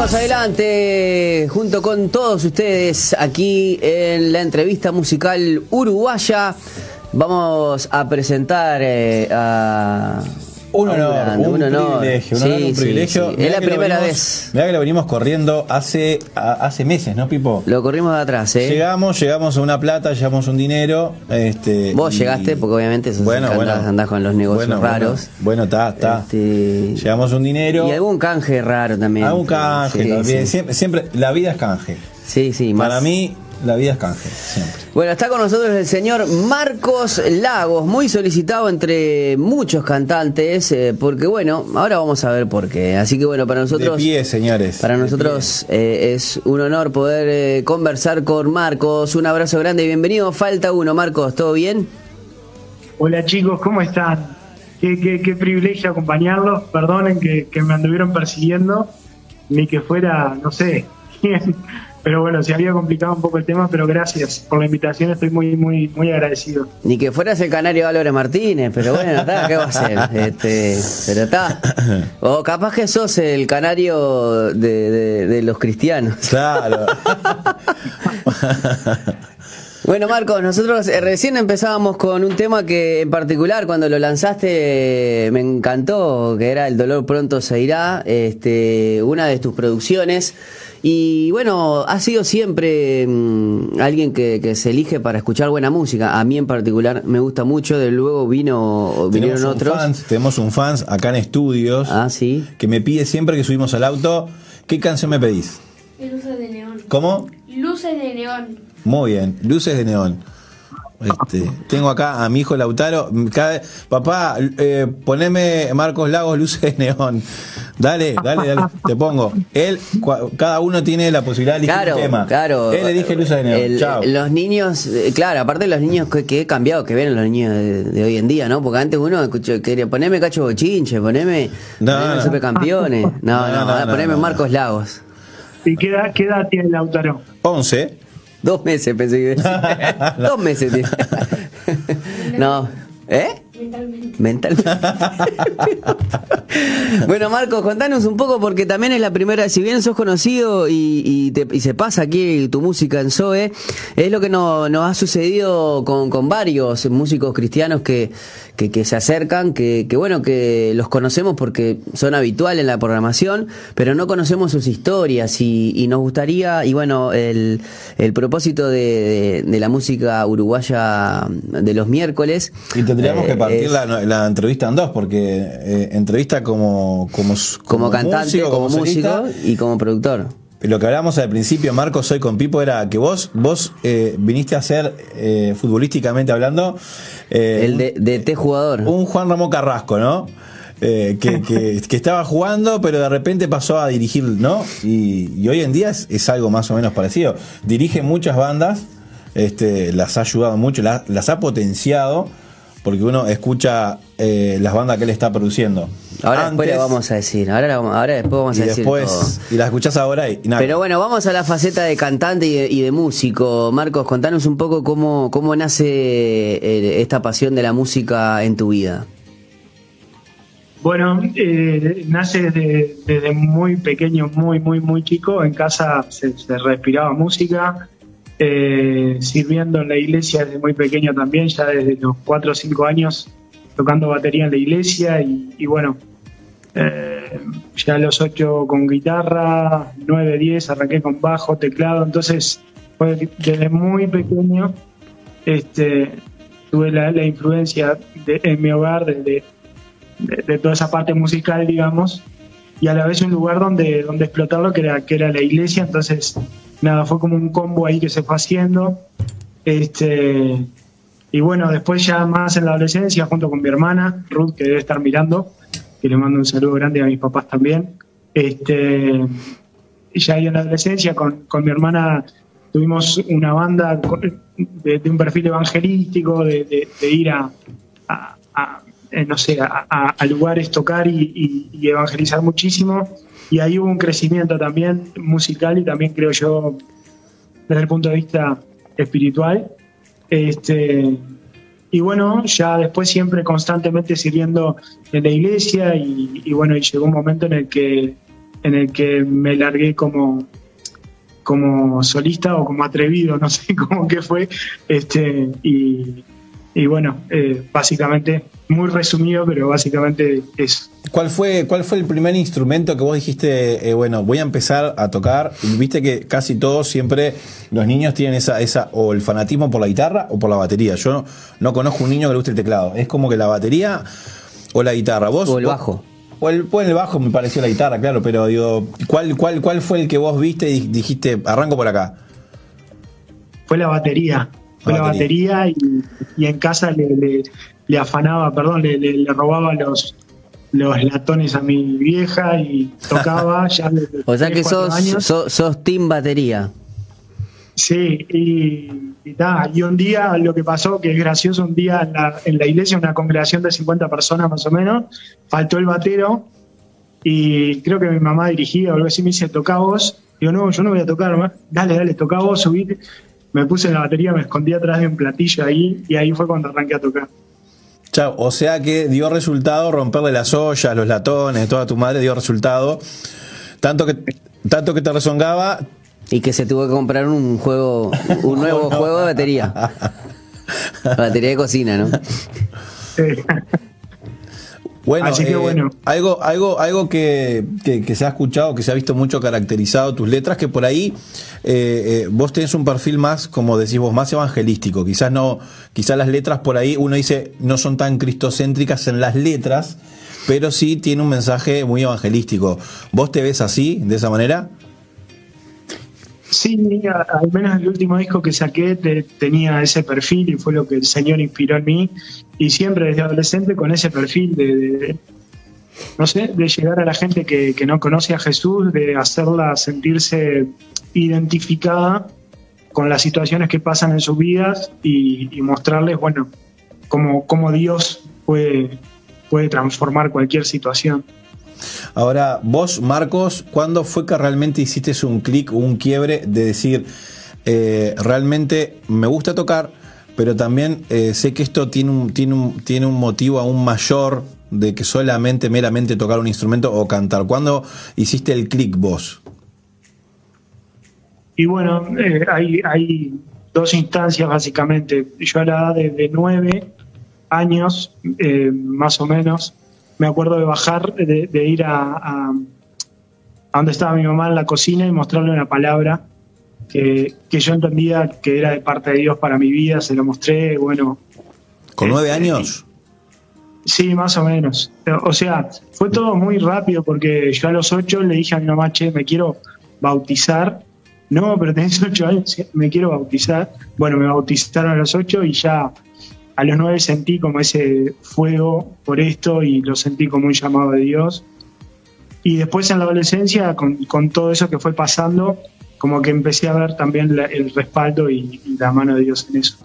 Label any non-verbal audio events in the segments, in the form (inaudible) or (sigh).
Seguimos adelante junto con todos ustedes aquí en la entrevista musical uruguaya. Vamos a presentar eh, a Un honor, un, privilegio, un, Sí, honor, un privilegio. sí. Es la primera venimos- vez. Mirá que lo venimos corriendo hace, a- hace meses, ¿no, Pipo? Lo corrimos de atrás, ¿eh? Llegamos, llegamos a una plata, llegamos un dinero. Este, Vos y- llegaste, porque obviamente sos bueno, bueno. andás con los negocios Bueno, raros. Bueno, está, está. Este, Llegamos un dinero. y algún canje raro también. a un canje también. Siempre, siempre, la vida es canje. Sí, sí, más. Para mí, la vida es canje, siempre. Bueno, está con nosotros el señor Marcos Lagos, muy solicitado entre muchos cantantes, eh, porque bueno, ahora vamos a ver por qué. Así que bueno, para nosotros... de pie, señores. Para de nosotros eh, es un honor poder eh, conversar con Marcos. Un abrazo grande y bienvenido. Falta uno, Marcos, ¿todo bien? Hola chicos, ¿cómo están? Qué, qué- qué privilegio acompañarlos. Perdonen que, que me anduvieron persiguiendo, ni que fuera, no sé, (laughs) quién. Pero bueno, se había complicado un poco el tema, pero gracias por la invitación, estoy muy, muy, muy agradecido. Ni que fueras el canario Álvarez Martínez, pero bueno, está, ¿qué va a hacer? Este, pero está. O capaz que sos el canario de, de- de los cristianos. Claro. (laughs) Bueno, Marcos, nosotros eh, recién empezábamos con un tema que en particular cuando lo lanzaste me encantó, que era El dolor pronto se irá, este, una de tus producciones. Y bueno, has sido siempre mm, alguien que, que se elige para escuchar buena música. A mí en particular me gusta mucho, de luego vino, vinieron tenemos, un otros. fans, tenemos un fans acá en estudios Ah, sí. que me pide siempre que subimos al auto, ¿qué canción me pedís? Luces de neón. ¿Cómo? Luces de neón. Muy bien, luces de neón. Este, tengo acá a mi hijo Lautaro. Cada papá, eh, poneme Marcos Lagos, luces de neón. Dale, dale, dale, te pongo. Él, cua- cada uno tiene la posibilidad de elegir Claro, un tema. claro. Él elige luces de neón. El- Chao. Los niños, eh, claro, aparte de los niños que, que he cambiado, que ven los niños de, de hoy en día, ¿no? Porque antes uno escuchó, quería poneme cacho bochinche, poneme, No, poneme no. supercampeones. No, no, No, no, ahora no, poneme no. Marcos Lagos. ¿Y qué edad, qué edad tiene Lautaro? 11. (laughs) Dos meses pensé que decía. (laughs) Dos meses tiene. (laughs) no. ¿Eh? Mentalmente. Mentalmente. (laughs) bueno, Marcos, contanos un poco porque también es la primera, si bien sos conocido y, y te- y se pasa aquí tu música en Zoe, es lo que no- nos ha sucedido con, con varios músicos cristianos que, que, que se acercan, que, que bueno, que los conocemos porque son habituales en la programación, pero no conocemos sus historias y, y nos gustaría, y bueno, el, el propósito de, de- de la música uruguaya de los miércoles. Y tendríamos eh, que partir es- la, la entrevista en dos, porque eh, entrevista como, como, como, cantante, músico, como, músico y como productor. Lo que hablábamos al principio, Marcos, soy con Pipo, era que vos, vos eh, viniste a ser, eh, futbolísticamente hablando, eh, El de, de T jugador. un Juan Ramón Carrasco, ¿no? Eh, que, que- (laughs) que estaba jugando, pero de repente pasó a dirigir, ¿no? Y, y hoy en día es, es algo más o menos parecido. Dirige muchas bandas, este, las ha ayudado mucho, las, las ha potenciado, porque uno escucha eh, las bandas que él está produciendo. Ahora después le Antes, vamos a decir. Ahora, la después vamos y a decir después, todo. y la escuchás ahora y, nada. Pero bueno, vamos a la faceta de cantante y de, y de músico. Marcos, contanos un poco cómo, cómo nace eh, esta pasión de la música en tu vida. Bueno, eh, nace desde, desde muy pequeño, muy, muy, muy chico. En casa se, se respiraba música, eh, sirviendo en la iglesia desde muy pequeño también, ya desde los 4 o 5 años tocando batería en la iglesia y, y bueno, eh, ya a los 8 con guitarra, 9, 10 arranqué con bajo, teclado, entonces desde muy pequeño este, tuve la, la influencia en mi hogar de, de toda esa parte musical, digamos, y a la vez un lugar donde, donde explotarlo, que era, que era la iglesia, entonces, nada, fue como un combo ahí que se fue haciendo. Este, y bueno, después ya más en la adolescencia, junto con mi hermana, Ruth, que debe estar mirando, que le mando un saludo grande a mis papás también. Este, ya ahí en la adolescencia, con, con mi hermana tuvimos una banda de, un perfil evangelístico, de, ir a, eh, no sé, a, lugares, tocar y, y- y evangelizar muchísimo. Y ahí hubo un crecimiento también musical y también creo yo desde el punto de vista espiritual. Este, y bueno, ya después siempre constantemente sirviendo en la iglesia y, bueno, y llegó un momento en el que en el que me largué como como solista o como atrevido, no sé (laughs) cómo que fue, este, y, y bueno, eh, básicamente, muy resumido, pero básicamente eso. ¿Cuál fue, ¿Cuál fue el primer instrumento que vos dijiste, eh, bueno, voy a empezar a tocar? Y viste que casi todos siempre, los niños tienen esa, esa, o el fanatismo por la guitarra o por la batería. Yo no, no conozco un niño que le guste el teclado. Es como que la batería o la guitarra. ¿Vos, O el bajo. O el, pues el bajo me pareció la guitarra, claro, pero digo, ¿cuál, cuál, ¿cuál fue el que vos viste y dijiste, arranco por acá? Fue la batería, fue La la batería y, y en casa le, le- le afanaba, perdón, le, le- le robaba los, los latones a mi vieja y tocaba (laughs) ya desde O sea que sos, años. sos, sos team batería. Sí, y, y, ta, y un día lo que pasó, que es gracioso, un día en la, en la iglesia, una congregación de 50 personas más o menos, faltó el batero y creo que mi mamá dirigía o algo así, me dice, toca vos. Digo, no, yo no voy a tocar, ma. dale, dale, toca vos, subite. Me puse en la batería, me escondí atrás de un platillo ahí y ahí fue cuando arranqué a tocar. Chao, o sea que dio resultado romperle las ollas, los latones, toda tu madre dio resultado. Tanto que, tanto que te rezongaba, Y que se tuvo que comprar un juego, un (laughs) nuevo juego de batería. (laughs) batería de cocina, ¿no? Eh, (laughs) Bueno, Así que eh, bueno. algo, algo, algo que, que- que se ha escuchado, que se ha visto mucho caracterizado tus letras, que por ahí eh, eh, vos tenés un perfil más, como decís vos, más evangelístico. Quizás no, quizás las letras por ahí, uno dice, no son tan cristocéntricas en las letras, pero sí tiene un mensaje muy evangelístico. ¿Vos te ves así, de esa manera? Sí, al menos el último disco que saqué te- tenía ese perfil y fue lo que el Señor inspiró en mí. Y siempre desde adolescente con ese perfil de, no sé, de llegar a la gente que, que no conoce a Jesús, de hacerla sentirse identificada con las situaciones que pasan en sus vidas y, y mostrarles, bueno, cómo, cómo Dios puede, puede transformar cualquier situación. Ahora, vos, Marcos, ¿cuándo fue que realmente hiciste un clic un quiebre de decir, eh, realmente me gusta tocar, pero también eh, sé que esto tiene un, tiene, un, tiene un motivo aún mayor de que solamente, meramente tocar un instrumento o cantar? ¿Cuándo hiciste el clic vos? Y bueno, eh, hay, hay dos instancias básicamente. Yo a la edad de, de nueve años, más o menos, me acuerdo de bajar, de, de ir a, a, a donde estaba mi mamá en la cocina y mostrarle una palabra que, que yo entendía que era de parte de Dios para mi vida, se lo mostré, bueno, ¿Con Eh, nueve eh, años? Sí, más o menos. O sea, fue todo muy rápido porque yo a los ocho le dije a mi mamá, che, me quiero bautizar. No, pero tenés ocho años, "Sí, me quiero bautizar. Bueno, me bautizaron a los ocho y ya a los nueve sentí como ese fuego por esto y lo sentí como un llamado de Dios. Y después en la adolescencia, con, con todo eso que fue pasando, como que empecé a ver también el respaldo y, y la mano de Dios en eso.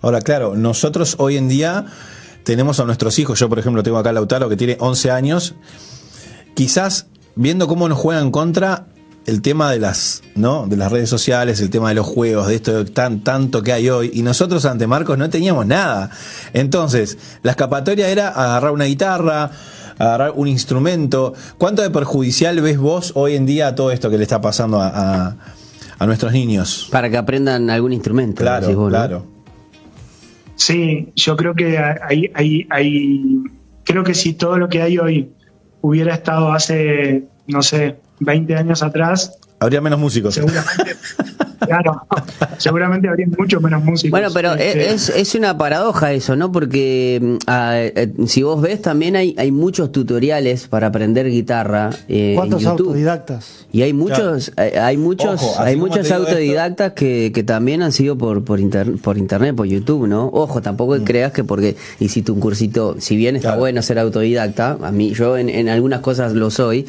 Ahora, claro, nosotros hoy en día tenemos a nuestros hijos, yo por ejemplo tengo acá a Lautaro que tiene 11 años, quizás viendo cómo nos juegan contra el tema de las, ¿no? de las redes sociales, el tema de los juegos, de esto tan tanto que hay hoy, y nosotros ante Marcos no teníamos nada. Entonces, la escapatoria era agarrar una guitarra, agarrar un instrumento. ¿Cuánto de perjudicial ves vos hoy en día a todo esto que le está pasando a, a- a nuestros niños? Para que aprendan algún instrumento. Claro, decís vos, ¿no? claro. Sí, yo creo que hay, hay, hay, creo que si todo lo que hay hoy hubiera estado hace, no sé, 20 años atrás, Habría menos músicos. seguramente, (laughs) claro, seguramente habría mucho menos músicos. Bueno, pero Este, es, es una paradoja eso, ¿no? Porque mm, ah, eh, si vos ves, también hay, hay muchos tutoriales para aprender guitarra eh, en ¿Cuántos YouTube. autodidactas? Y hay muchos, hay, hay muchos, Ojo, hay muchos autodidactas que, que también han sido por por, inter- por internet, por YouTube, ¿no? Ojo, tampoco creas que porque hiciste un cursito, si bien está Claro. bueno ser autodidacta, a mí yo en, en algunas cosas lo soy.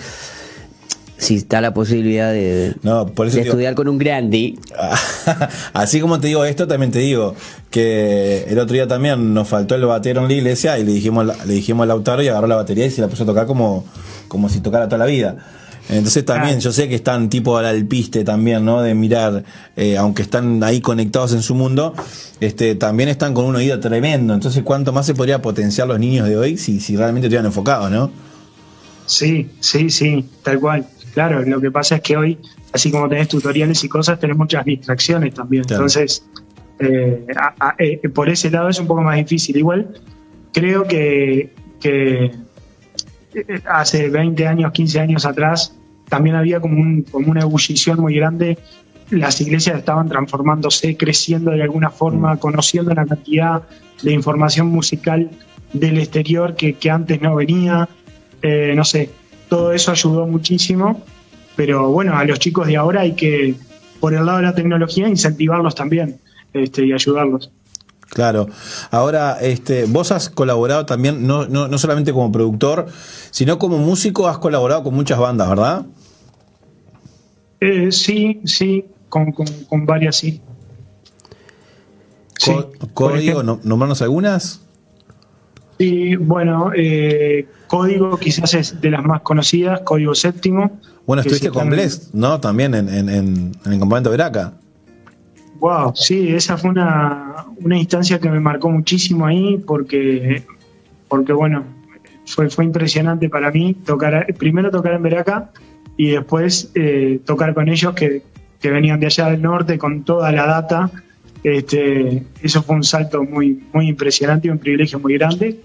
Si está la posibilidad de, No, por eso de digo- estudiar con un grande, (laughs) Así como te digo esto, también te digo que el otro día también nos faltó el batero en la iglesia y le dijimos, le dijimos a Lautaro y agarró la batería y se la puso a tocar como, como si tocara toda la vida. Entonces también, Ah. yo sé que están tipo al alpiste también, ¿no? De mirar, eh, aunque están ahí conectados en su mundo, este, también están con un oído tremendo. Entonces, ¿cuánto más se podría potenciar los niños de hoy si, si realmente estuvieran enfocados, ¿no? Sí, sí, sí, tal cual. Claro, lo que pasa es que hoy, así como tenés tutoriales y cosas, tenés muchas distracciones también. Claro. Entonces, eh, a- a- eh, por ese lado es un poco más difícil. Igual, creo que, que eh, hace 20 años, 15 años atrás, también había como, un, como una ebullición muy grande. Las iglesias estaban transformándose, creciendo de alguna forma, conociendo una cantidad de información musical del exterior que, que antes no venía. Eh, no sé, todo eso ayudó muchísimo. Pero bueno, a los chicos de ahora hay que, por el lado de la tecnología, incentivarlos también este, y ayudarlos. Claro. Ahora, este, vos has colaborado también, no, no, no solamente como productor, sino como músico, has colaborado con muchas bandas, ¿verdad? Eh, sí, sí, con, con, con varias sí. Sí, Código, nombrarnos algunas. Sí, bueno, eh, Código quizás es de las más conocidas, Código Séptimo. Bueno, estuviste con Bless, ¿no? También en, en, en, en el campamento Veraca. Wow, sí, esa fue una, una instancia que me marcó muchísimo ahí porque, porque bueno, fue, fue impresionante para mí tocar, primero tocar en Veraca y después eh, tocar con ellos que, que venían de allá del norte con toda la data. Este, eso fue un salto muy, muy impresionante y un privilegio muy grande.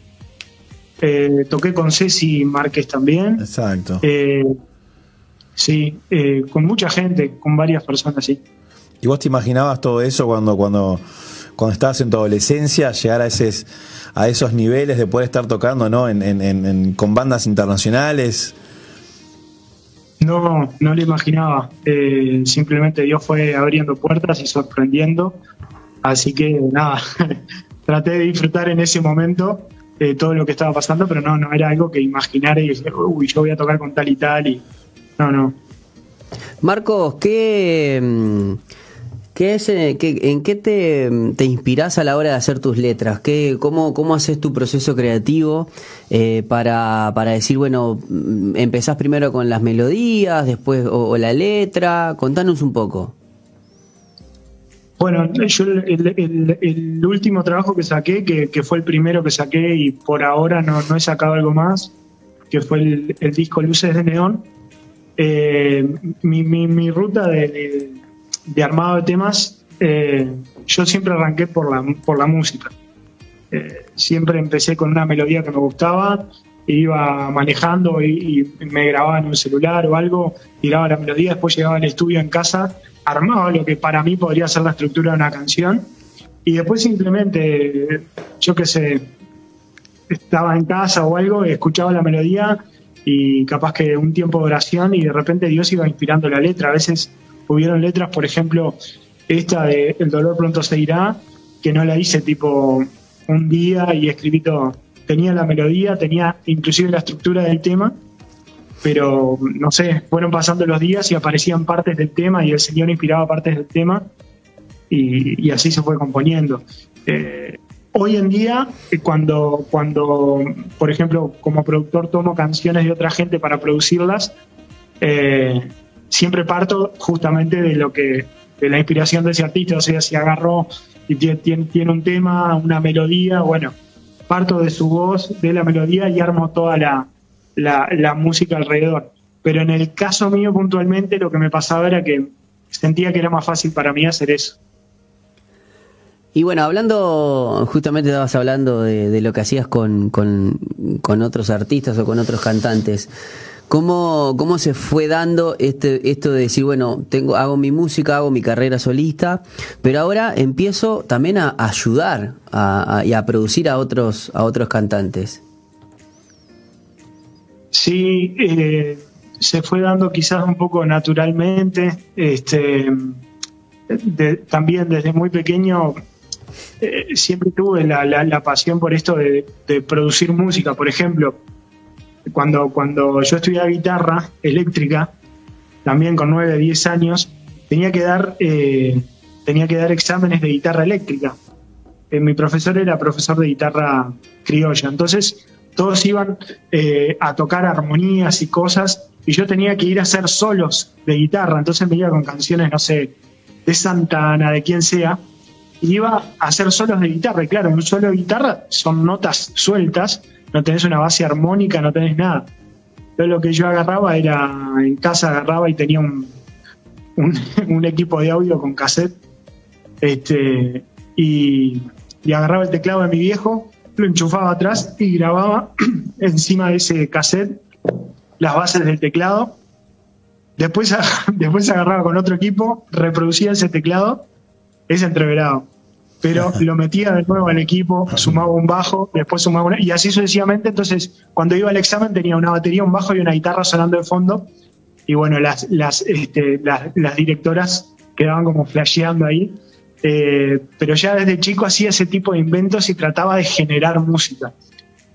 Eh, toqué con Ceci Márquez también. Exacto. Eh, sí, eh, con mucha gente, con varias personas, sí. ¿Y vos te imaginabas todo eso cuando, cuando, cuando estabas en tu adolescencia, llegar a, ese, a esos niveles de poder estar tocando ¿no? en, en- en- en- con bandas internacionales? No, no lo imaginaba. Simplemente Dios fue abriendo puertas y sorprendiendo. Así que nada, (laughs) traté de disfrutar en ese momento eh, todo lo que estaba pasando, pero no, no era algo que imaginara y dije, uy, yo voy a tocar con tal y tal. Y no, no. Marcos, ¿qué, mm, qué es, eh, qué- ¿en qué te, te inspirás a la hora de hacer tus letras? ¿Qué, cómo, ¿Cómo haces tu proceso creativo eh, para, para decir, bueno, mm, empezás primero con las melodías, después o la letra? Contanos un poco. Bueno, yo el, último trabajo que saqué, que, fue el primero que saqué y por ahora no, he sacado algo más, que fue el, disco Luces de Neón, eh, mi, ruta de, armado de temas, eh, yo siempre arranqué por la, por la música. Eh, siempre empecé con una melodía que me gustaba, iba manejando y, me grababa en un celular o algo, tiraba la melodía, después llegaba al estudio en casa, armaba lo que para mí podría ser la estructura de una canción y después simplemente, yo qué sé, estaba en casa o algo, escuchaba la melodía y capaz que un tiempo de oración y de repente Dios iba inspirando la letra. A veces hubieron letras, por ejemplo, esta de El dolor pronto se irá, que no la hice tipo un día y escribí todo. Tenía la melodía, tenía inclusive la estructura del tema, pero no sé, fueron pasando los días y aparecían partes del tema y el Señor inspiraba partes del tema y, así se fue componiendo. Eh, hoy en día, eh, cuando, cuando, por ejemplo, como productor tomo canciones de otra gente para producirlas, eh, siempre parto justamente de lo que, de la inspiración de ese artista, o sea, si agarró y tiene, tiene, tiene un tema, una melodía, bueno, parto de su voz, de la melodía y armo toda la, la, música alrededor. Pero en el caso mío puntualmente lo que me pasaba era que sentía que era más fácil para mí hacer eso. Y bueno, hablando, justamente estabas hablando de, de lo que hacías con, con, con otros artistas o con otros cantantes. ¿Cómo, ¿Cómo se fue dando este, esto de decir, bueno, tengo, hago mi música, hago mi carrera solista, pero ahora empiezo también a ayudar y a producir a otros, a otros cantantes? Sí, eh, se fue dando quizás un poco naturalmente. Este, también desde muy pequeño eh, siempre tuve la, la- pasión por esto de producir música. Por ejemplo, cuando, cuando yo estudiaba guitarra eléctrica, también con 9, 10 años, tenía que dar, eh, tenía que dar exámenes de guitarra eléctrica. Eh, mi profesor era profesor de guitarra criolla, entonces todos iban eh, a tocar armonías y cosas y yo tenía que ir a hacer solos de guitarra, entonces me iba con canciones, no sé, de Santana, de quien sea, y iba a hacer solos de guitarra. Y claro, un solo de guitarra son notas sueltas, no tenés una base armónica, no tenés nada. Entonces lo que yo agarraba era, en casa agarraba y tenía un, un, (laughs) equipo de audio con cassette. Este, y, y agarraba el teclado de mi viejo, lo enchufaba atrás y grababa (clears throat) encima de ese cassette las bases del teclado. Después, (laughs) después agarraba con otro equipo, reproducía ese teclado, ese entreverado. Pero (laughs) lo metía de nuevo al equipo, sumaba un bajo, después sumaba una, y así sucesivamente. Entonces, cuando iba al examen tenía una batería, un bajo y una guitarra sonando de fondo. Y bueno, las, las, este, las, las directoras quedaban como flasheando ahí. Eh, pero ya desde chico hacía ese tipo de inventos y trataba de generar música.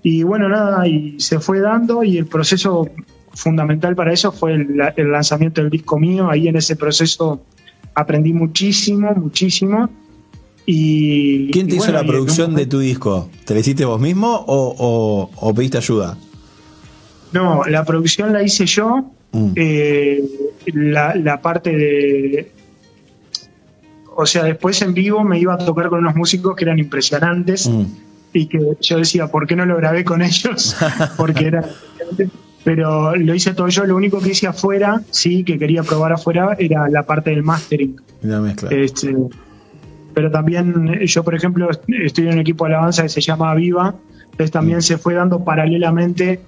Y bueno, nada, y se fue dando y el proceso fundamental para eso fue el, el lanzamiento del disco mío. Ahí en ese proceso aprendí muchísimo, muchísimo. Y, ¿Quién te y hizo bueno, la producción de tu disco? ¿Te la hiciste vos mismo o, o- o pediste ayuda? No, la producción la hice yo. Mm. Eh, la, la parte de. O sea, después en vivo me iba a tocar con unos músicos que eran impresionantes Mm. y que yo decía, ¿por qué no lo grabé con ellos? (laughs) Porque era. Pero lo hice todo yo. Lo único que hice afuera, sí, que quería probar afuera, era la parte del mastering. La mezcla. Este, pero también eh, yo, por ejemplo, estoy en un equipo de alabanza que se llama Viva, entonces también se fue dando paralelamente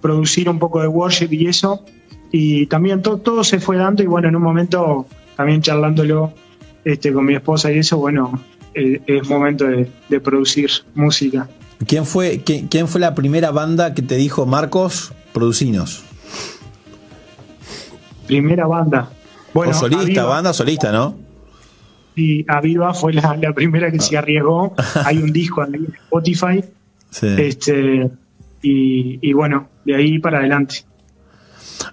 producir un poco de worship y eso, y también to- todo se fue dando y bueno, en un momento también charlándolo este, con mi esposa y eso, bueno, eh, es momento de, de producir música. ¿Quién fue, quién, quién fue la primera banda que te dijo, Marcos, producinos? Primera banda. Bueno, o solista, banda solista, ¿no? Y Aviva fue la, la primera que se arriesgó. (laughs) Hay un disco en Spotify. Sí. Este, y, y bueno, de ahí para adelante.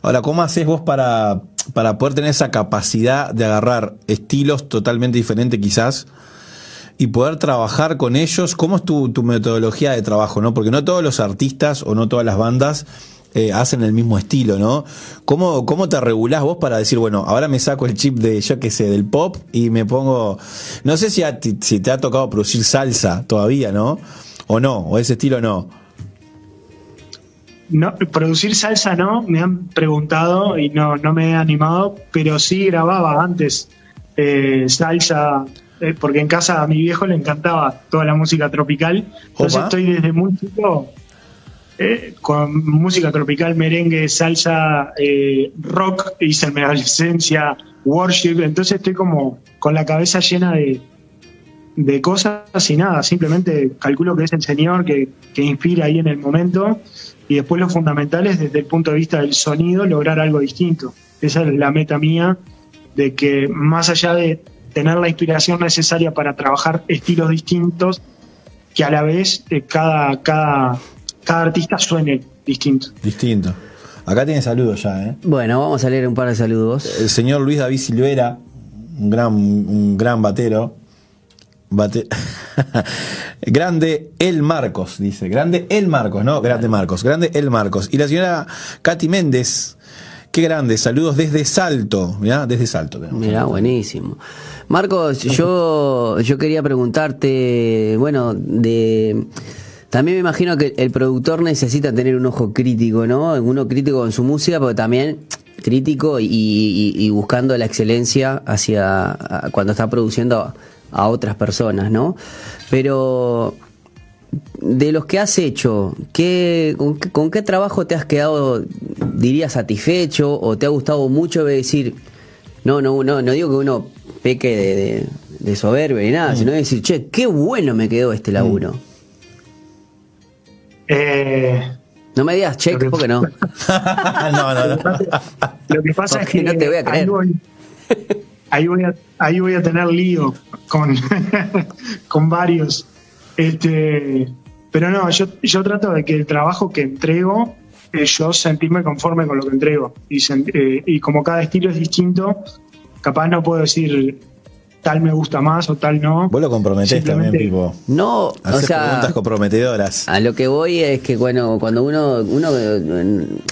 Ahora, ¿cómo haces vos para, para poder tener esa capacidad de agarrar estilos totalmente diferentes quizás y poder trabajar con ellos? ¿Cómo es tu, tu metodología de trabajo? ¿no? Porque no todos los artistas o no todas las bandas eh, hacen el mismo estilo, ¿no? ¿Cómo, ¿Cómo te regulás vos para decir, bueno, ahora me saco el chip de, yo qué sé, del pop y me pongo... No sé si, a ti- si te ha tocado producir salsa todavía, ¿no? O no, o ese estilo no. No, producir salsa no, me han preguntado y no, no me he animado, pero sí grababa antes eh, salsa, eh, porque en casa a mi viejo le encantaba toda la música tropical. Entonces Opa. estoy desde muy chico eh, con música tropical, merengue, salsa, eh, rock, hice en (laughs) worship, entonces estoy como con la cabeza llena de, de cosas y nada, simplemente calculo que es el Señor que, que inspira ahí en el momento y después lo fundamental es desde el punto de vista del sonido lograr algo distinto. Esa es la meta mía, de que más allá de tener la inspiración necesaria para trabajar estilos distintos, que a la vez eh, cada, cada, cada artista suene distinto. Distinto. Acá tiene saludos ya, ¿eh? Bueno, vamos a leer un par de saludos. El señor Luis David Silvera, un gran, un gran batero. Bate- (laughs) grande El Marcos, dice. Grande El Marcos, ¿no? Grande Marcos. Grande El Marcos. Y la señora Katy Méndez. Qué grande. Saludos desde Salto. Mirá, desde Salto. Mirá, buenísimo. Marcos, yo, yo quería preguntarte, bueno, de... También me imagino que el productor necesita tener un ojo crítico, ¿no? Uno crítico con su música, pero también crítico y, y- y buscando la excelencia hacia a- cuando está produciendo a, a otras personas, ¿no? Pero de los que has hecho, ¿qué, con, qué, con qué trabajo te has quedado, dirías, satisfecho o te ha gustado mucho de decir, no, no, no, no digo que uno peque de, de, ni nada, sino de decir, che, qué bueno me quedó este laburo. Eh, No me digas check, porque no. (laughs) no, no, no. Lo que pasa es que no te voy a creer. Ahí, voy, ahí voy a, ahí voy a tener lío con, (laughs) con varios. Este, pero no, yo, yo trato de que el trabajo que entrego, eh, yo sentirme conforme con lo que entrego. Y, eh, y como cada estilo es distinto, capaz no puedo decir tal me gusta más o tal no. Vos lo comprometés también, Pipo. No, o Haces sea, preguntas comprometedoras. A lo que voy es que bueno, cuando uno, uno,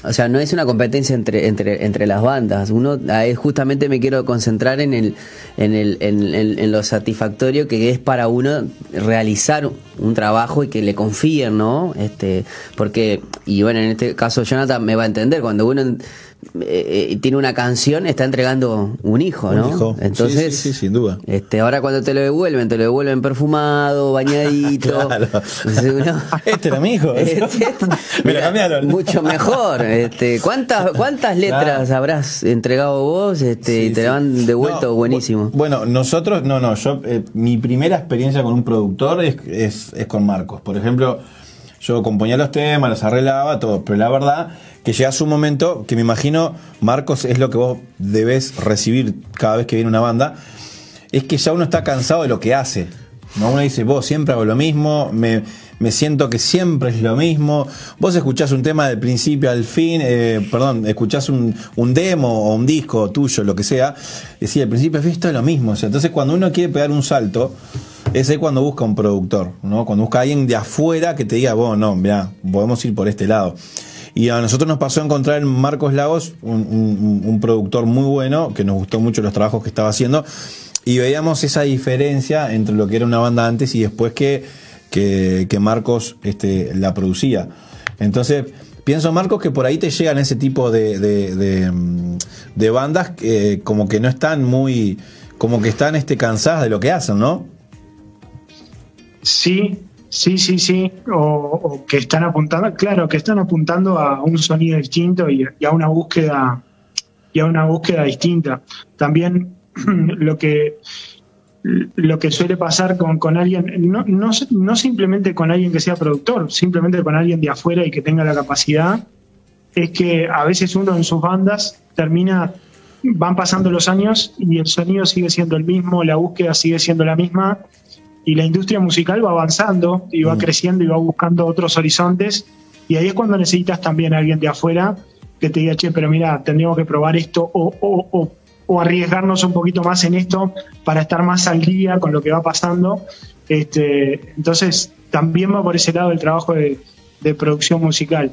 o sea, no es una competencia entre, entre, entre las bandas. Uno, justamente me quiero concentrar en el, en el, en, en- en lo satisfactorio que es para uno realizar un trabajo y que le confíen, ¿no? Este, porque, y bueno, en este caso Jonathan me va a entender, cuando uno eh, eh, tiene una canción, está entregando un hijo, Un ¿no? hijo. Sí, Entonces, sí, sí, sin duda. Este, ahora cuando te lo devuelven, te lo devuelven perfumado, bañadito. (laughs) Claro. Entonces uno- (laughs) Este era mi hijo. (laughs) Este, lo cambiaron. Mucho mejor. Este, ¿cuántas, cuántas letras Claro. habrás entregado vos este, y te la han devuelto No, buenísimo? bu- Bueno, nosotros, no, no, yo, eh, mi primera experiencia con un productor es, es, es con Marcos. Por ejemplo, yo componía los temas, los arreglaba, todo, pero la verdad que llega un momento que me imagino, Marcos, es lo que vos debes recibir cada vez que viene una banda, es que ya uno está cansado de lo que hace. ¿no? Uno dice, vos siempre hago lo mismo, me, me siento que siempre es lo mismo. Vos escuchás un tema del principio al fin, eh, perdón, escuchás un, un demo o un disco tuyo, lo que sea, decía, al principio esto es lo mismo. O sea, entonces cuando uno quiere pegar un salto, es ahí cuando busca un productor, ¿no? Cuando busca a alguien de afuera que te diga, vos, no, mira, podemos ir por este lado. Y a nosotros nos pasó a encontrar en Marcos Lagos un, un- productor muy bueno, que nos gustó mucho los trabajos que estaba haciendo, y veíamos esa diferencia entre lo que era una banda antes y después que, que, que Marcos este, la producía. Entonces, pienso, Marcos, que por ahí te llegan ese tipo de, de, de, de bandas que como que no están muy, como que están este, cansadas de lo que hacen, ¿no? Sí, sí, sí, sí. O, o que están apuntando, claro, que están apuntando a un sonido distinto y, a una búsqueda y a una búsqueda distinta. También (clears throat) lo que lo que suele pasar con, con alguien, no, no, no simplemente con alguien que sea productor, simplemente con alguien de afuera y que tenga la capacidad, es que a veces uno en sus bandas termina, van pasando los años y el sonido sigue siendo el mismo, la búsqueda sigue siendo la misma y la industria musical va avanzando y va Mm. creciendo y va buscando otros horizontes y ahí es cuando necesitas también a alguien de afuera que te diga, che, pero mira, tendríamos que probar esto o, o, o, o arriesgarnos un poquito más en esto para estar más al día con lo que va pasando. Este, entonces, también va por ese lado el trabajo de, de producción musical.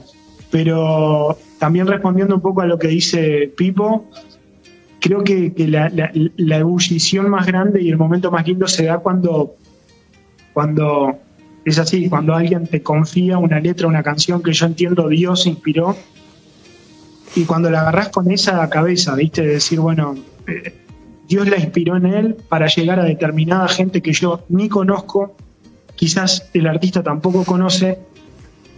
Pero también respondiendo un poco a lo que dice Pipo, creo que, que la, la- la ebullición más grande y el momento más lindo se da cuando, cuando es así, cuando alguien te confía una letra, una canción que yo entiendo Dios inspiró, y cuando la agarrás con esa cabeza, ¿viste? De decir, bueno, eh, Dios la inspiró en él para llegar a determinada gente que yo ni conozco, quizás el artista tampoco conoce.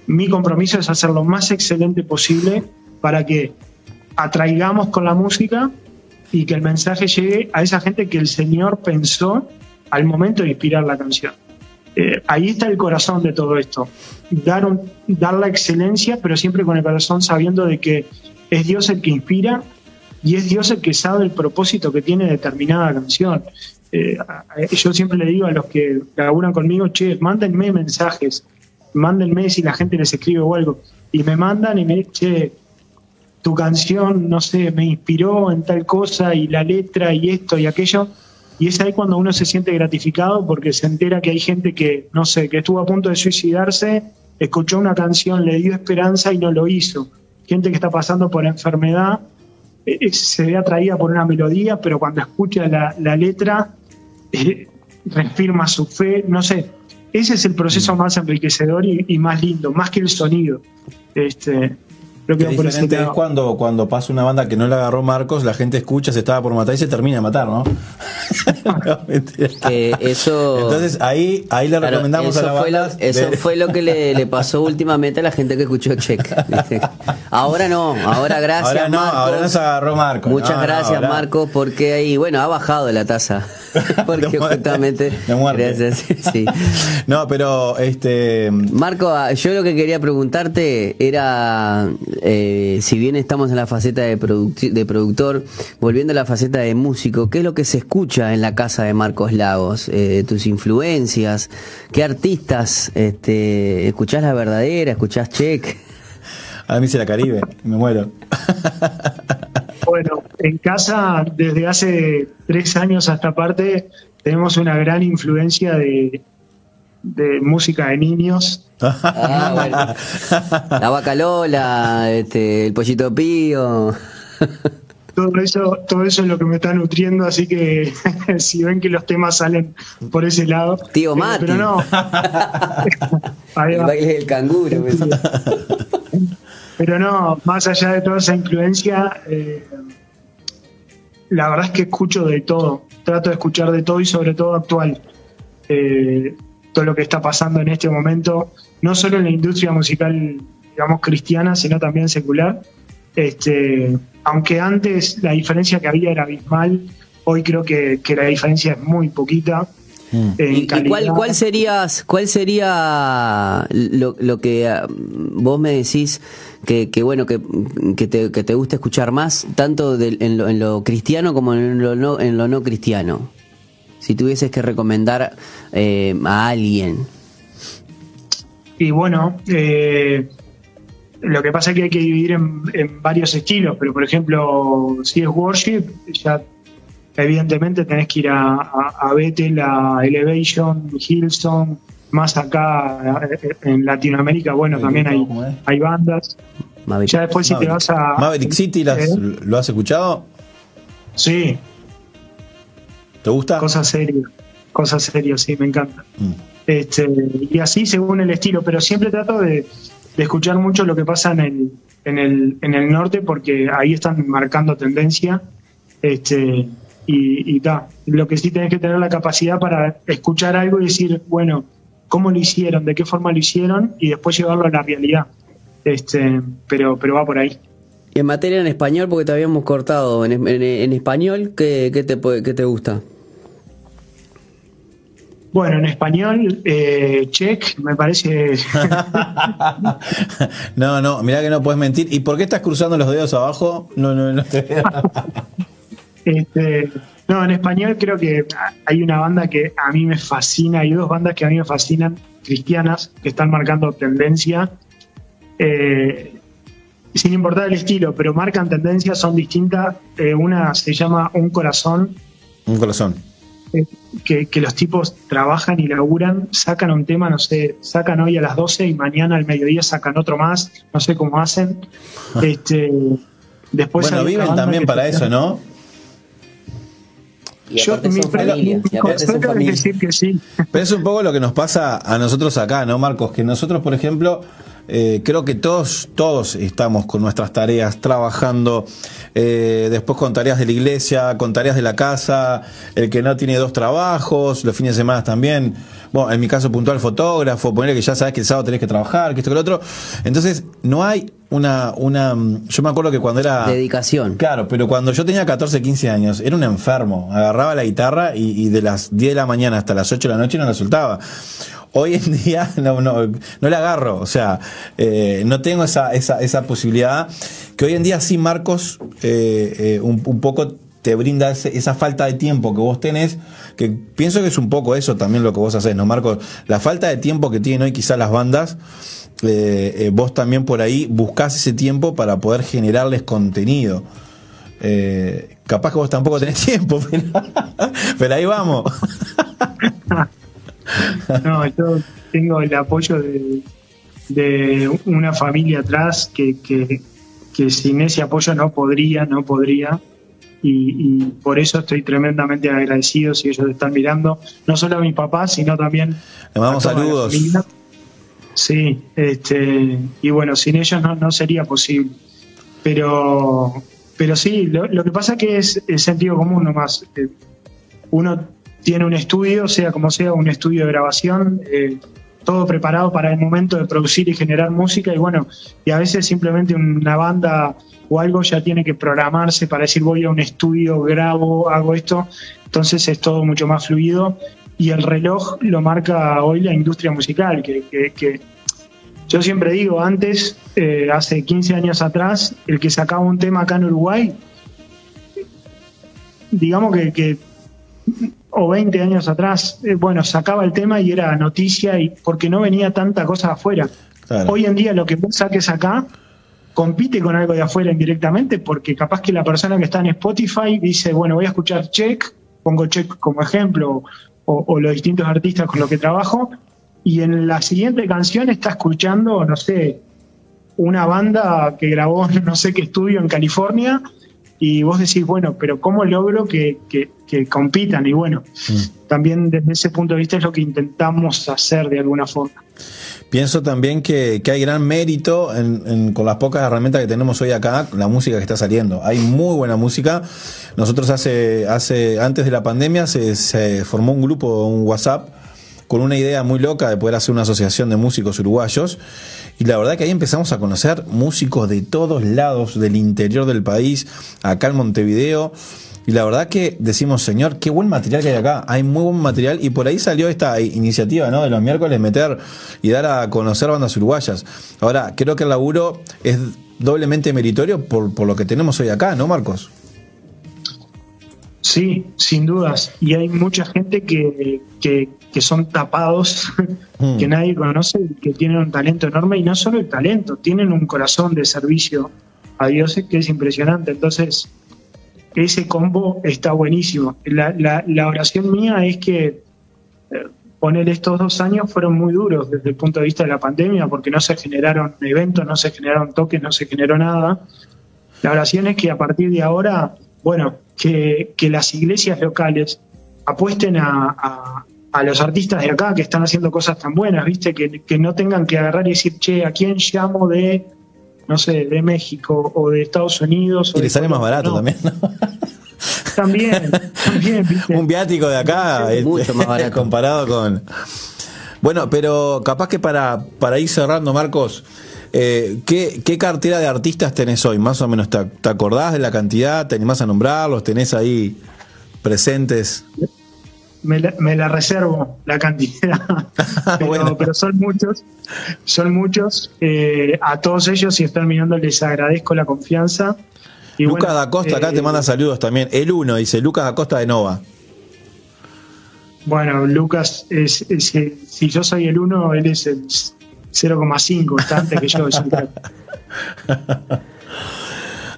Mi compromiso es hacer lo más excelente posible para que atraigamos con la música y que el mensaje llegue a esa gente que el Señor pensó al momento de inspirar la canción. Eh, ahí está el corazón de todo esto. Dar, un- dar la excelencia, pero siempre con el corazón sabiendo de que es Dios el que inspira y es Dios el que sabe el propósito que tiene determinada canción. Eh, yo siempre le digo a los que laburan conmigo, che, mándenme mensajes, mándenme si la gente les escribe o algo. Y me mandan y me dicen, che, tu canción, no sé, me inspiró en tal cosa y la letra y esto y aquello. Y es ahí cuando uno se siente gratificado porque se entera que hay gente que, no sé, que estuvo a punto de suicidarse, escuchó una canción, le dio esperanza y no lo hizo. Gente que está pasando por enfermedad, eh, eh, se ve atraída por una melodía, pero cuando escucha la, la letra, (laughs) eh, reafirma su fe, no sé. Ese es el proceso más enriquecedor y, y más lindo, más que el sonido. Este, creo que por diferente es cuando, cuando pasa una banda que no la agarró Marcos, la gente escucha, se estaba por matar y se termina de matar, ¿no? (laughs) No. Que eso. Entonces ahí, ahí le Claro, recomendamos a eso la fue lo, banda. eso fue lo que le, le pasó últimamente a la gente que escuchó Check. (laughs) Ahora no, ahora gracias. Ahora no, Marcos. ahora nos agarró Marcos. Muchas No, no, gracias, ahora- Marcos, porque ahí, bueno, ha bajado la tasa. (laughs) porque justamente. De muerte. Gracias, sí. No, pero este. Marco, ah, yo lo que quería preguntarte era, eh, si bien estamos en la faceta de, produc- de productor, volviendo a la faceta de músico, ¿qué es lo que se escucha en la casa de Marcos Lagos? Eh, ¿Tus influencias? ¿Qué artistas? Este, ¿Escuchás la verdadera? ¿Escuchás Check? A mí se la Caribe, me muero. Bueno, en casa desde hace tres años a esta parte tenemos una gran influencia de, de música de niños. Ah, (laughs) bueno. La vaca Lola, este, el pollito pío. Todo eso, todo eso es lo que me está nutriendo, así que (laughs) si ven que los temas salen por ese lado. Tío eh, Mati. Pero no. (laughs) El va. baile del canguro. Pero no, más allá de toda esa influencia, eh, la verdad es que escucho de todo. Trato de escuchar de todo y sobre todo actual. Eh, todo lo que está pasando en este momento, no solo en la industria musical, digamos, cristiana, sino también secular. Este, aunque antes la diferencia que había era abismal, hoy creo que, que la diferencia es muy poquita. en ¿Y, y cuál, calidad. cuál serías, cuál sería lo, lo que ah, vos me decís que, que bueno que, que, te, que te gusta escuchar más tanto del- en, lo, en lo cristiano como en lo no, en lo no cristiano? Si tuvieses que recomendar eh, a alguien. Y bueno, eh, lo que pasa es que hay que dividir en, en varios estilos, pero por ejemplo, si es worship, ya evidentemente tenés que ir a, a, a Bethel, a Elevation, Hillsong, más acá eh, en Latinoamérica, bueno, también hay, hay bandas. Maverick. Ya después si te vas a... Maverick City, ¿las- ¿Eh? ¿lo has escuchado? Sí, ¿Te gusta? cosas serias, cosas serias, sí, me encanta. Mm. Este, y así según el estilo, pero siempre trato de, de escuchar mucho lo que pasa en el, en el, en el norte porque ahí están marcando tendencia. Este, y, y ta, lo que sí tenés que tener la capacidad para escuchar algo y decir, bueno, ¿cómo lo hicieron? ¿De qué forma lo hicieron? Y después llevarlo a la realidad. Este, pero, pero va por ahí. Y en materia en español, porque te habíamos cortado, en, en- en español, ¿qué, qué te, puede- qué te gusta? Bueno, en español, eh, check, me parece (laughs) no, no, mirá que no puedes mentir. ¿Y por qué estás cruzando los dedos abajo? No, no, no te veo. (laughs) Este, no, en español creo que hay una banda que a mí me fascina, hay dos bandas que a mí me fascinan, cristianas, que están marcando tendencia, eh, sin importar el estilo, pero marcan tendencia, son distintas. Eh, una se llama Un Corazón, Un corazón. eh, que, que los tipos trabajan y laburan, sacan un tema, no sé, sacan hoy a las 12 y mañana al mediodía sacan otro más, no sé cómo hacen. Este, después bueno, viven también para eso, ¿no? Y Yo, mi, familia. mi decir que sí. Pero es un poco lo que nos pasa a nosotros acá, ¿no, Marcos? Que nosotros, por ejemplo, eh, creo que todos, todos estamos con nuestras tareas, trabajando, eh, después con tareas de la iglesia, con tareas de la casa, el que no tiene dos trabajos, los fines de semana también. Bueno, en mi caso puntual, fotógrafo, ponerle que ya sabes que el sábado tenés que trabajar, que esto que lo otro. Entonces, no hay una, una. Yo me acuerdo que cuando era. Dedicación. Claro, pero cuando yo tenía 14, 15 años, era un enfermo. Agarraba la guitarra y, y de las 10 de la mañana hasta las 8 de la noche no la soltaba. Hoy en día (laughs) no, no, no la agarro, o sea, eh, no tengo esa, esa, esa posibilidad. Que hoy en día sí, Marcos, eh, eh, un, un poco te brinda ese- esa falta de tiempo que vos tenés, que pienso que es un poco eso también lo que vos haces, ¿no, Marcos? La falta de tiempo que tienen hoy quizás las bandas, eh, eh, vos también por ahí buscás ese tiempo para poder generarles contenido. Capaz que vos tampoco tenés (laughs) tiempo, pero, pero ahí vamos. (laughs) No, yo tengo el apoyo de, de una familia atrás que, que, que sin ese apoyo no podría, no podría. Y, y por eso estoy tremendamente agradecido si ellos están mirando, no solo a mi papá, sino también Le mandamos a toda saludos. Sí, este, y bueno, sin ellos no, no sería posible. Pero, pero sí, lo, lo que pasa que es el sentido común nomás. Eh, Uno tiene un estudio, sea como sea, un estudio de grabación, eh, todo preparado para el momento de producir y generar música, y bueno, y a veces simplemente una banda o algo ya tiene que programarse para decir voy a un estudio, grabo, hago esto, entonces es todo mucho más fluido y el reloj lo marca hoy la industria musical, que, que- yo siempre digo, antes, eh, hace 15 años atrás, el que sacaba un tema acá en Uruguay, digamos que, que o 20 años atrás, eh, bueno, sacaba el tema y era noticia y porque no venía tanta cosa afuera. Claro. Hoy en día lo que vos saques acá compite con algo de afuera indirectamente porque capaz que la persona que está en Spotify dice, bueno, voy a escuchar Check pongo Check como ejemplo, o, o los distintos artistas con los que trabajo, y en la siguiente canción está escuchando, no sé, una banda que grabó no sé qué estudio en California, y vos decís, bueno, pero ¿cómo logro que, que- que compitan? Y bueno, también desde ese punto de vista es lo que intentamos hacer de alguna forma. Pienso también que, que hay gran mérito en- en- con las pocas herramientas que tenemos hoy acá, la música que está saliendo. Hay muy buena música. Nosotros hace, hace antes de la pandemia se, se formó un grupo, un WhatsApp, con una idea muy loca de poder hacer una asociación de músicos uruguayos. Y la verdad que ahí empezamos a conocer músicos de todos lados, del interior del país, acá en Montevideo. Y la verdad que decimos, señor, qué buen material que hay acá. Hay muy buen material y por ahí salió esta iniciativa, ¿no? De los miércoles meter y dar a conocer bandas uruguayas. Ahora, creo que el laburo es doblemente meritorio por, por lo que tenemos hoy acá, ¿no, Marcos? Sí, sin dudas. Y hay mucha gente que, que, que son tapados, Mm. (laughs) que nadie conoce, y que tienen un talento enorme. Y no solo el talento, tienen un corazón de servicio a Dios que es impresionante. Entonces, ese combo está buenísimo. La, la, la oración mía es que eh, poner estos dos años fueron muy duros desde el punto de vista de la pandemia, porque no se generaron eventos, no se generaron toques, no se generó nada. La oración es que a partir de ahora, bueno, que, que las iglesias locales apuesten a, a- a los artistas de acá que están haciendo cosas tan buenas, ¿viste? Que, que no tengan que agarrar y decir, che, ¿a quién llamo de, no sé, de México o de Estados Unidos? o Y le sale más barato No, también, ¿no? También, también, ¿viste? un viático de acá (laughs) este, Mucho más barato. (laughs) comparado con bueno pero capaz que para para ir cerrando Marcos eh, ¿qué, qué cartera de artistas tenés hoy? Más o menos, ¿te, te acordás de la cantidad? ¿Te animás a nombrarlos? ¿Tenés ahí presentes? me la, me la reservo la cantidad, (laughs) pero, Bueno. pero son muchos, son muchos. Eh, a todos ellos, si están mirando, les agradezco la confianza. Y Lucas bueno, da Costa acá eh, te manda saludos también. El uno dice Lucas da Costa de Nova. Bueno, Lucas, es, es, eh, si yo soy el 1, él es el 0,5, está antes que yo. (laughs)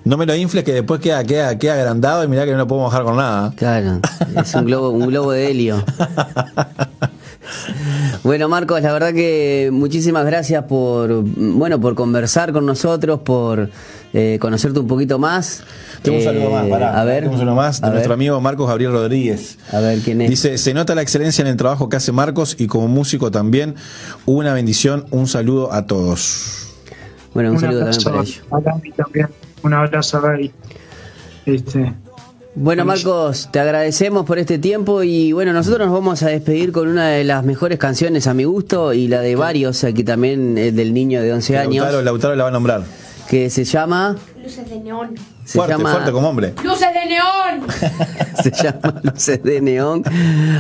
No me lo infles que después queda, queda, queda agrandado y mirá que no lo podemos bajar con nada. Claro, es un globo, un globo de helio. (laughs) Bueno, Marcos, la verdad que muchísimas gracias por, bueno, por conversar con nosotros, por eh, conocerte un poquito más. Tengo un saludo Eh, más, pará. A ver, Tengo un saludo más de a nuestro ver, amigo Marcos Gabriel Rodríguez. A ver quién es. Dice, se nota la excelencia en el trabajo que hace Marcos y como músico también. Una bendición, un saludo a todos. bueno, un, saludo también para ellos. a Gaby también. Un abrazo a Gaby. Este, Bueno, Marcos, te agradecemos por este tiempo y bueno, nosotros nos vamos a despedir con una de las mejores canciones a mi gusto y la de varios, aquí también es del niño de 11 años, Lautaro, Lautaro la va a nombrar. Que se llama... Luces de neón. Se fuerte, llama, fuerte como hombre. ¡Luces de neón! (laughs) se llama Luces de Neón.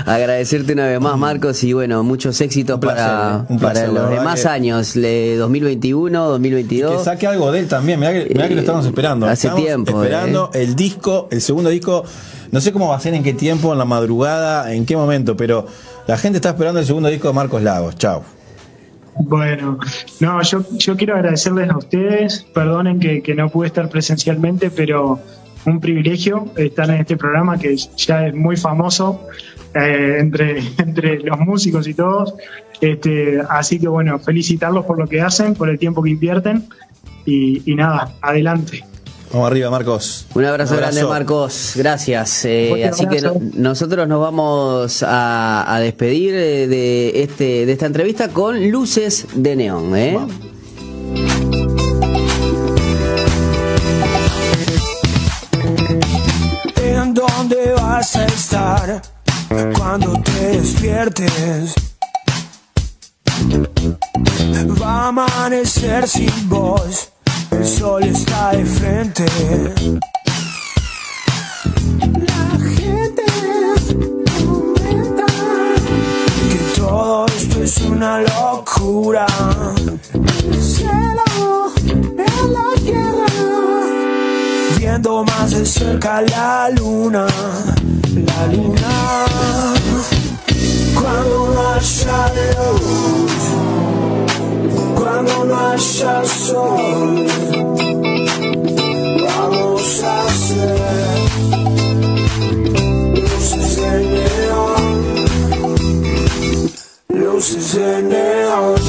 Agradecerte una vez más, Marcos, y bueno, muchos éxitos Un placer, para, eh, un placer, para los demás que- años, le- 2021, 2022. Que saque algo de él también. Mirá que, mirá que lo estamos esperando. Hace Estamos tiempo, eh. Esperando el disco, el segundo disco. No sé cómo va a ser, en qué tiempo, en la madrugada, en qué momento, pero la gente está esperando el segundo disco de Marcos Lagos. Chao. Bueno, no, yo, yo quiero agradecerles a ustedes, perdonen que, que no pude estar presencialmente, pero un privilegio estar en este programa que ya es muy famoso eh, entre, (laughs) entre los músicos y todos. Este, así que bueno, felicitarlos por lo que hacen, por el tiempo que invierten y, y nada, adelante. Vamos arriba, Marcos. Un abrazo, grande, Marcos. Gracias. Eh, así que no- nosotros nos vamos a, a despedir eh, de este de esta entrevista con luces de neón. ¿eh? ¿En dónde vas a estar cuando te despiertes? Va a amanecer sin voz, el sol está de frente. La gente comenta que todo esto es una locura. El cielo en la tierra viendo más de cerca la luna, la luna. Cuando no haya luz, cuando no haya sol. Vamos a hacer luces de neón, luces de neón.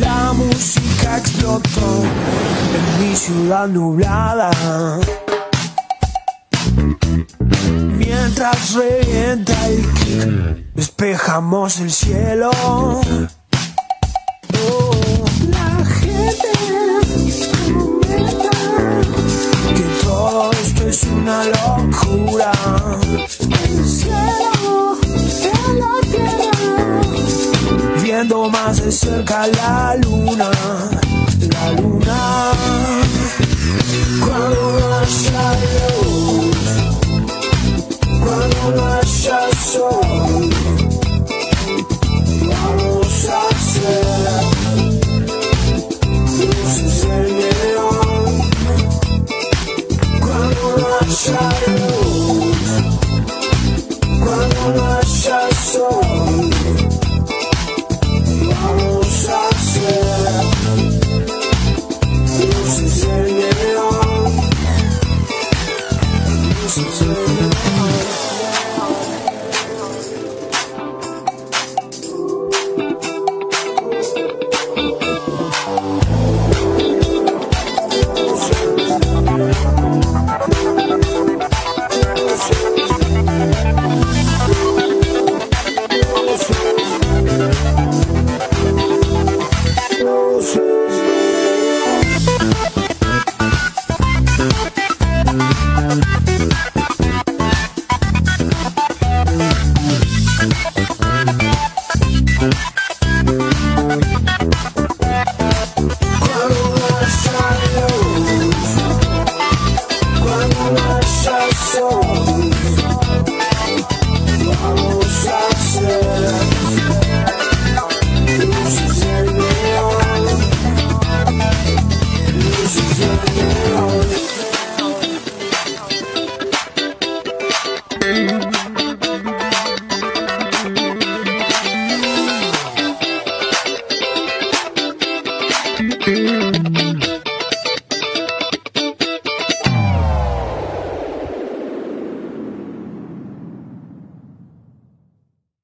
La música explotó en mi ciudad nublada. Mientras revienta el kick, despejamos el cielo. Oh, la gente comenta que todo esto es una locura. El cielo en la tierra, viendo más de cerca la luna,